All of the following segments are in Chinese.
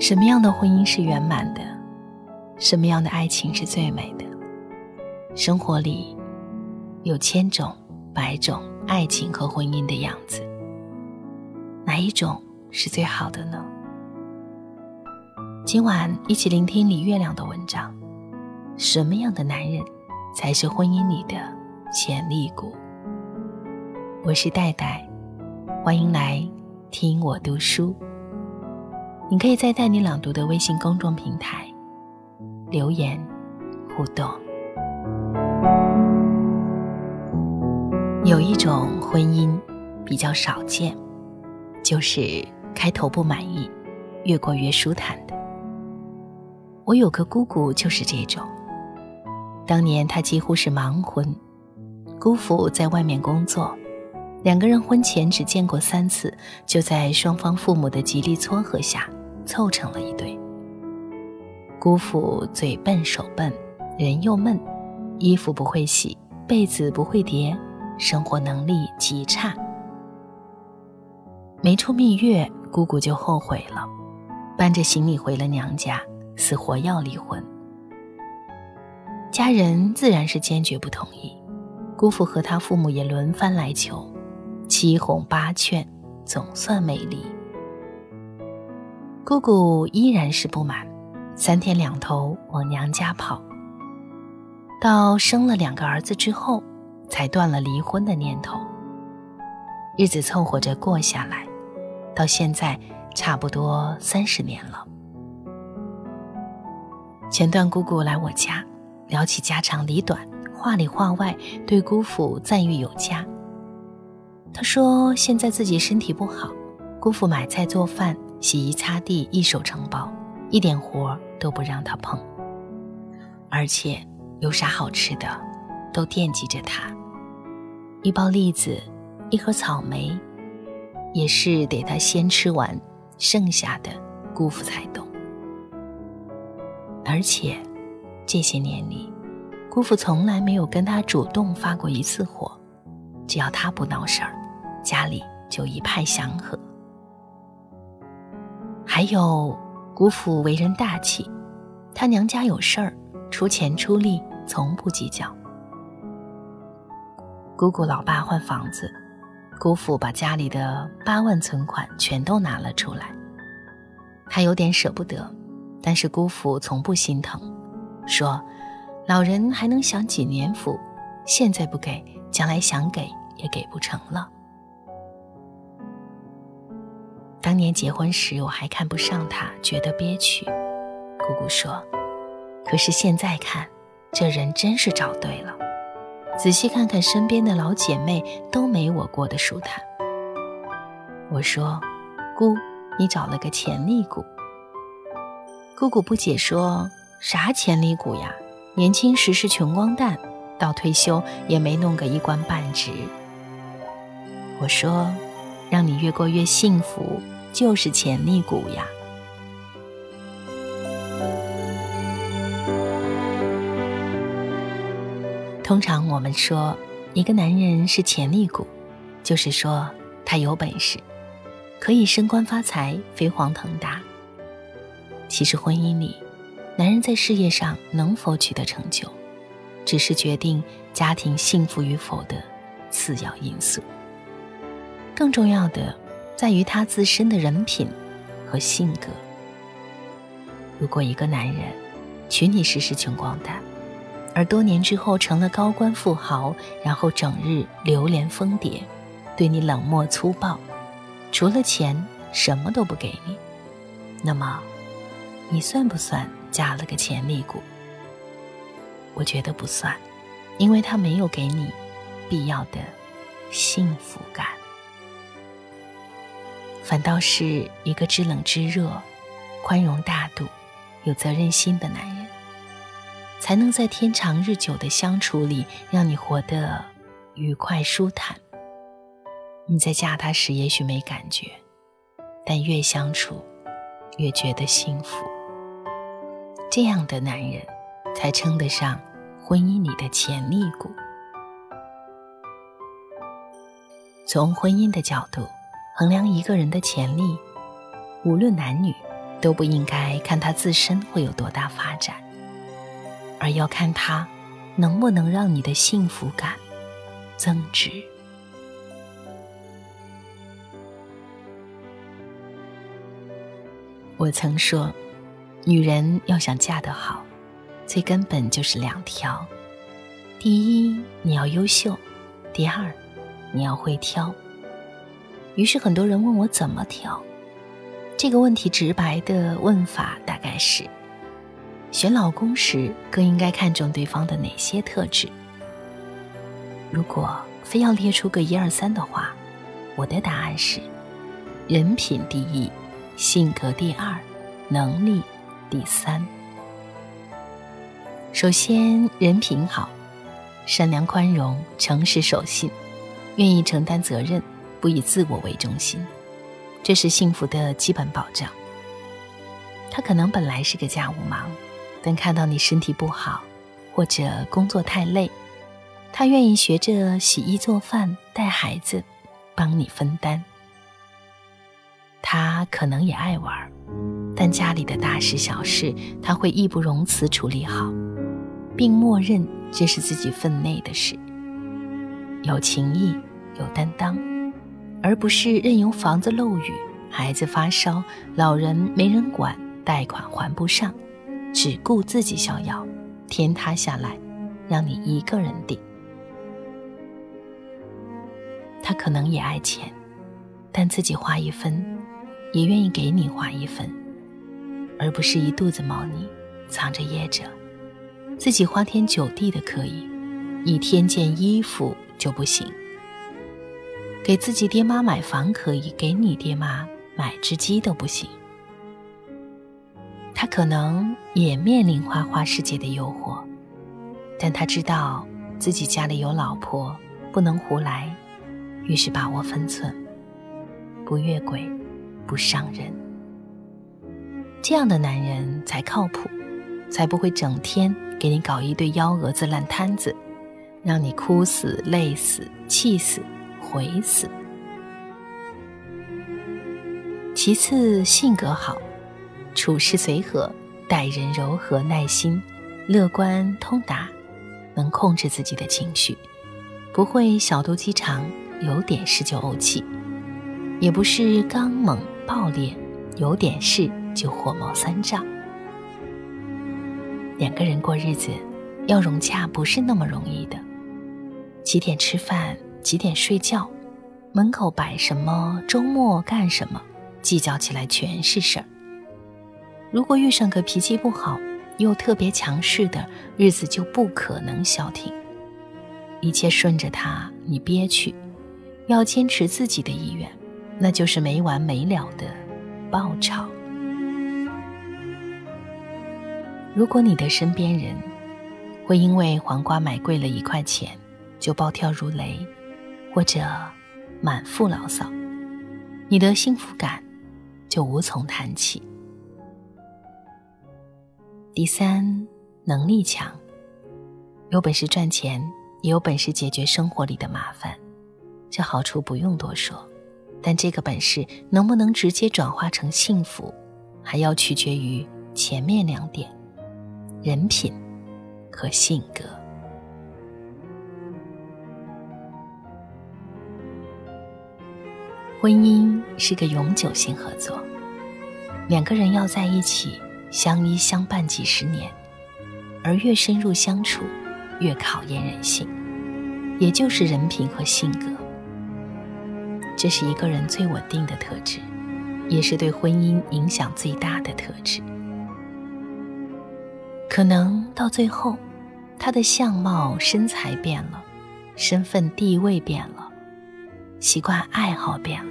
什么样的婚姻是圆满的？什么样的爱情是最美的？生活里有千种、百种爱情和婚姻的样子，哪一种是最好的呢？今晚一起聆听李月亮的文章。什么样的男人才是婚姻里的潜力股？我是戴戴，欢迎来听我读书。你可以在带你朗读的微信公众平台留言互动。有一种婚姻比较少见，就是开头不满意，越过越舒坦的。我有个姑姑就是这种。当年她几乎是盲婚，姑父在外面工作，两个人婚前只见过三次，就在双方父母的极力撮合下。凑成了一对。姑父嘴笨手笨，人又闷，衣服不会洗，被子不会叠，生活能力极差。没出蜜月，姑姑就后悔了，搬着行李回了娘家，死活要离婚。家人自然是坚决不同意，姑父和他父母也轮番来求，七哄八劝，总算没离。姑姑依然是不满，三天两头往娘家跑。到生了两个儿子之后，才断了离婚的念头。日子凑合着过下来，到现在差不多三十年了。前段姑姑来我家，聊起家长里短，话里话外对姑父赞誉有加。她说现在自己身体不好，姑父买菜做饭。洗衣擦地一手承包，一点活都不让他碰。而且有啥好吃的，都惦记着他。一包栗子，一盒草莓，也是得他先吃完，剩下的姑父才动。而且这些年里，姑父从来没有跟他主动发过一次火，只要他不闹事儿，家里就一派祥和。还有，姑父为人大气，他娘家有事儿，出钱出力，从不计较。姑姑老爸换房子，姑父把家里的八万存款全都拿了出来。他有点舍不得，但是姑父从不心疼，说：“老人还能享几年福？现在不给，将来想给也给不成了。”当年结婚时，我还看不上他，觉得憋屈。姑姑说：“可是现在看，这人真是找对了。仔细看看身边的老姐妹，都没我过得舒坦。”我说：“姑，你找了个潜力股。”姑姑不解说：“啥潜力股呀？年轻时是穷光蛋，到退休也没弄个一官半职。”我说。让你越过越幸福，就是潜力股呀。通常我们说一个男人是潜力股，就是说他有本事，可以升官发财、飞黄腾达。其实婚姻里，男人在事业上能否取得成就，只是决定家庭幸福与否的次要因素。更重要的，在于他自身的人品和性格。如果一个男人娶你时是穷光蛋，而多年之后成了高官富豪，然后整日流连疯蝶，对你冷漠粗暴，除了钱什么都不给你，那么你算不算嫁了个潜力股？我觉得不算，因为他没有给你必要的幸福感。反倒是一个知冷知热、宽容大度、有责任心的男人，才能在天长日久的相处里让你活得愉快舒坦。你在嫁他时也许没感觉，但越相处越觉得幸福。这样的男人，才称得上婚姻里的潜力股。从婚姻的角度。衡量一个人的潜力，无论男女，都不应该看他自身会有多大发展，而要看他能不能让你的幸福感增值。我曾说，女人要想嫁得好，最根本就是两条：第一，你要优秀；第二，你要会挑。于是很多人问我怎么挑。这个问题直白的问法大概是：选老公时更应该看重对方的哪些特质？如果非要列出个一二三的话，我的答案是：人品第一，性格第二，能力第三。首先，人品好，善良宽容，诚实守信，愿意承担责任，不以自我为中心。这是幸福的基本保障。他可能本来是个家务忙，但看到你身体不好，或者工作太累，他愿意学着洗衣做饭、带孩子，帮你分担。他可能也爱玩，但家里的大事小事他会义不容辞处理好，并默认这是自己分内的事。有情义，有担当。而不是任由房子漏雨、孩子发烧、老人没人管、贷款还不上，只顾自己逍遥，天塌下来让你一个人顶。他可能也爱钱，但自己花一分，也愿意给你花一分，而不是一肚子猫腻藏着掖着，自己花天酒地的可以，一天件衣服就不行。给自己爹妈买房可以，给你爹妈买只鸡都不行。他可能也面临花花世界的诱惑，但他知道自己家里有老婆，不能胡来，于是把握分寸，不越轨，不伤人。这样的男人才靠谱，才不会整天给你搞一堆幺蛾子烂摊子，让你哭死、累死、气死。回死。其次，性格好，处事随和，待人柔和、耐心、乐观、通达，能控制自己的情绪，不会小肚鸡肠，有点事就怄气，也不是刚猛暴烈，有点事就火冒三丈。两个人过日子，要融洽不是那么容易的。几点吃饭？几点睡觉，门口摆什么，周末干什么，计较起来全是事儿。如果遇上个脾气不好又特别强势的，日子就不可能消停。一切顺着他，你憋屈；要坚持自己的意愿，那就是没完没了的爆吵。如果你的身边人会因为黄瓜买贵了一块钱，就暴跳如雷。或者满腹牢骚，你的幸福感就无从谈起。第三，能力强，有本事赚钱，也有本事解决生活里的麻烦，这好处不用多说。但这个本事能不能直接转化成幸福，还要取决于前面两点：人品和性格。婚姻是个永久性合作，两个人要在一起相依相伴几十年，而越深入相处，越考验人性，也就是人品和性格。这是一个人最稳定的特质，也是对婚姻影响最大的特质。可能到最后，他的相貌、身材变了，身份地位变了。习惯爱好变了，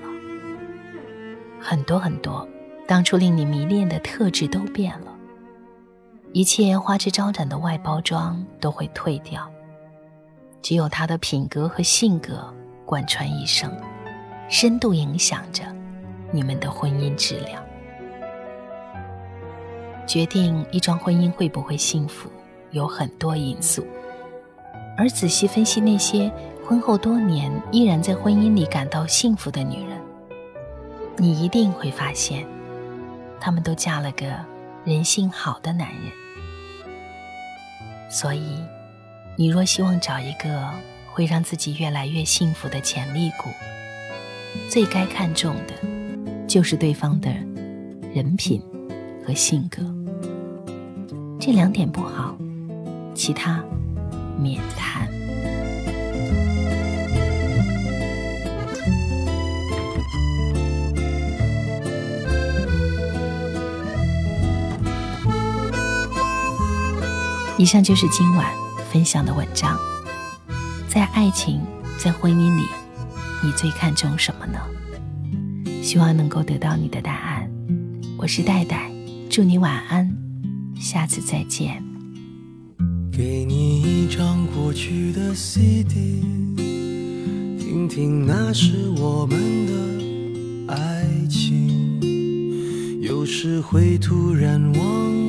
很多很多，当初令你迷恋的特质都变了，一切花枝招展的外包装都会退掉，只有他的品格和性格贯穿一生，深度影响着你们的婚姻质量。决定一桩婚姻会不会幸福，有很多因素，而仔细分析那些。婚后多年依然在婚姻里感到幸福的女人，你一定会发现，他们都嫁了个人性好的男人。所以，你若希望找一个会让自己越来越幸福的潜力股，最该看重的，就是对方的人品和性格。这两点不好，其他免谈。以上就是今晚分享的文章。在爱情，在婚姻里，你最看重什么呢？希望能够得到你的答案。我是戴戴，祝你晚安，下次再见。给你一张过去的 CD，听听那是我们的爱情。有时会突然忘，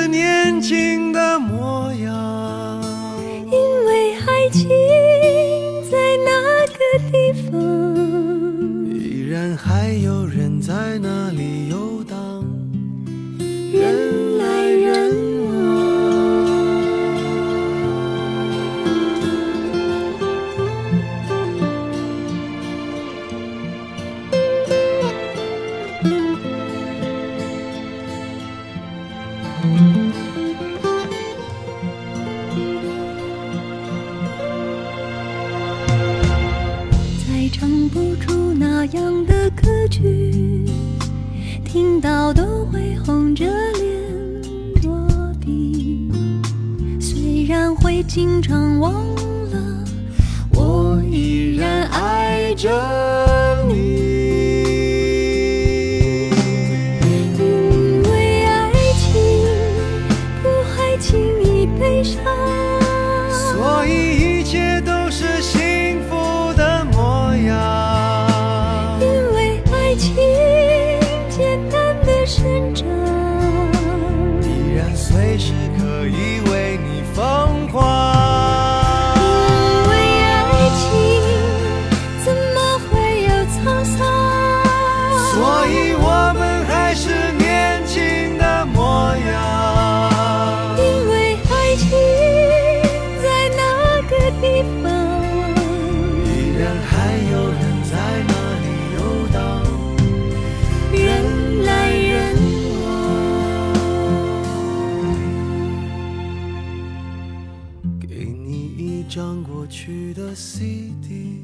给你一张过去的 CD，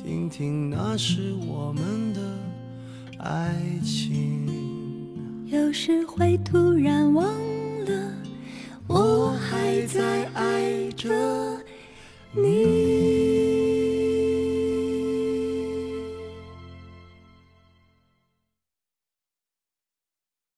听听那是我们的爱情。有时会突然忘